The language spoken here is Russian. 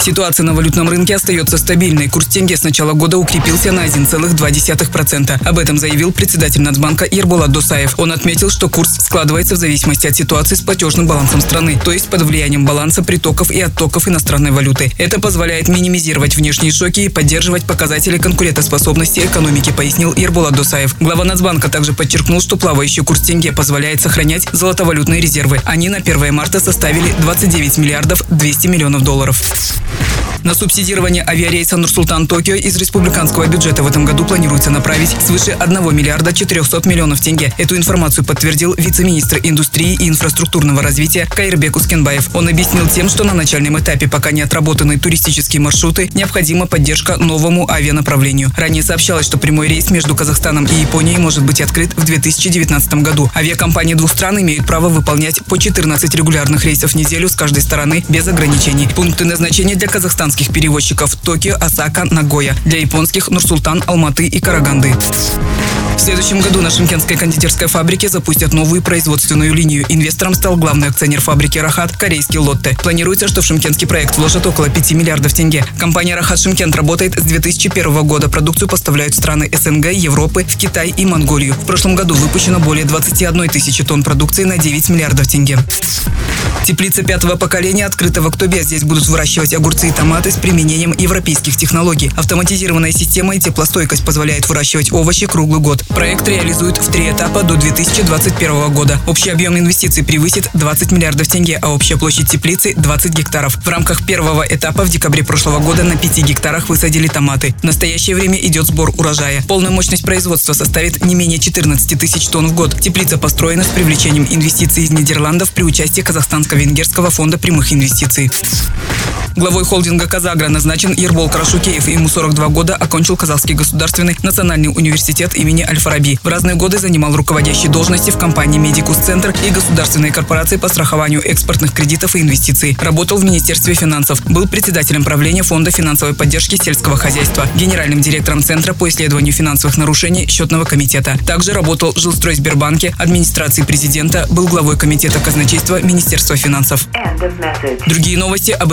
Ситуация на валютном рынке остается стабильной. Курс тенге с начала года укрепился на 1,2%. Об этом заявил председатель Нацбанка Ерболат Досаев. Он отметил, что курс складывается в зависимости от ситуации с платежным балансом страны, то есть под влиянием баланса притоков и оттоков иностранной валюты. Это позволяет минимизировать внешние шоки и поддерживать показатели конкурентоспособности экономики, пояснил Ерболат Досаев. Глава Нацбанка также подчеркнул, что плавающий курс тенге позволяет сохранять золотовалютные резервы. Они на 1 марта составили 29 миллиардов 200 миллионов долларов. Peace. На субсидирование авиарейса Нур-Султан-Токио из республиканского бюджета в этом году планируется направить свыше 1 миллиарда 400 миллионов тенге. Эту информацию подтвердил вице-министр индустрии и инфраструктурного развития Кайрбек Ускенбаев. Он объяснил тем, что на начальном этапе пока не отработаны туристические маршруты, необходима поддержка новому авианаправлению. Ранее сообщалось, что прямой рейс между Казахстаном и Японией может быть открыт в 2019 году. Авиакомпании двух стран имеют право выполнять по 14 регулярных рейсов в неделю с каждой стороны без ограничений. Пункты назначения для казахстанских перевозчиков Токио, Осака, Нагоя. Для японских Нурсултан, Алматы и Караганды. В следующем году на Шимкентской кондитерской фабрике запустят новую производственную линию. Инвестором стал главный акционер фабрики «Рахат» корейский «Лотте». Планируется, что в шимкентский проект вложат около 5 миллиардов тенге. Компания «Рахат Шимкент» работает с 2001 года. Продукцию поставляют в страны СНГ, Европы, в Китай и Монголию. В прошлом году выпущено более 21 тысячи тонн продукции на 9 миллиардов тенге. Теплица пятого поколения открыта в октябре. Здесь будут выращивать огурцы и томаты с применением европейских технологий. Автоматизированная система и теплостойкость позволяет выращивать овощи круглый год. Проект реализуют в три этапа до 2021 года. Общий объем инвестиций превысит 20 миллиардов тенге, а общая площадь теплицы – 20 гектаров. В рамках первого этапа в декабре прошлого года на 5 гектарах высадили томаты. В настоящее время идет сбор урожая. Полная мощность производства составит не менее 14 тысяч тонн в год. Теплица построена с привлечением инвестиций из Нидерландов при участии Казахстанско-Венгерского фонда прямых инвестиций. Главой холдинга «КазАгро» назначен Ербол Карашукеев. Ему 42 года, окончил Казахский государственный национальный университет имени Аль-Фараби. В разные годы занимал руководящие должности в компании «Медикус Центр» и государственной корпорации по страхованию экспортных кредитов и инвестиций. Работал в Министерстве финансов. Был председателем правления Фонда финансовой поддержки сельского хозяйства, генеральным директором Центра по исследованию финансовых нарушений Счетного комитета. Также работал в жилстрой Сбербанке, администрации президента, был главой комитета казначейства Министерства финансов. Другие новости об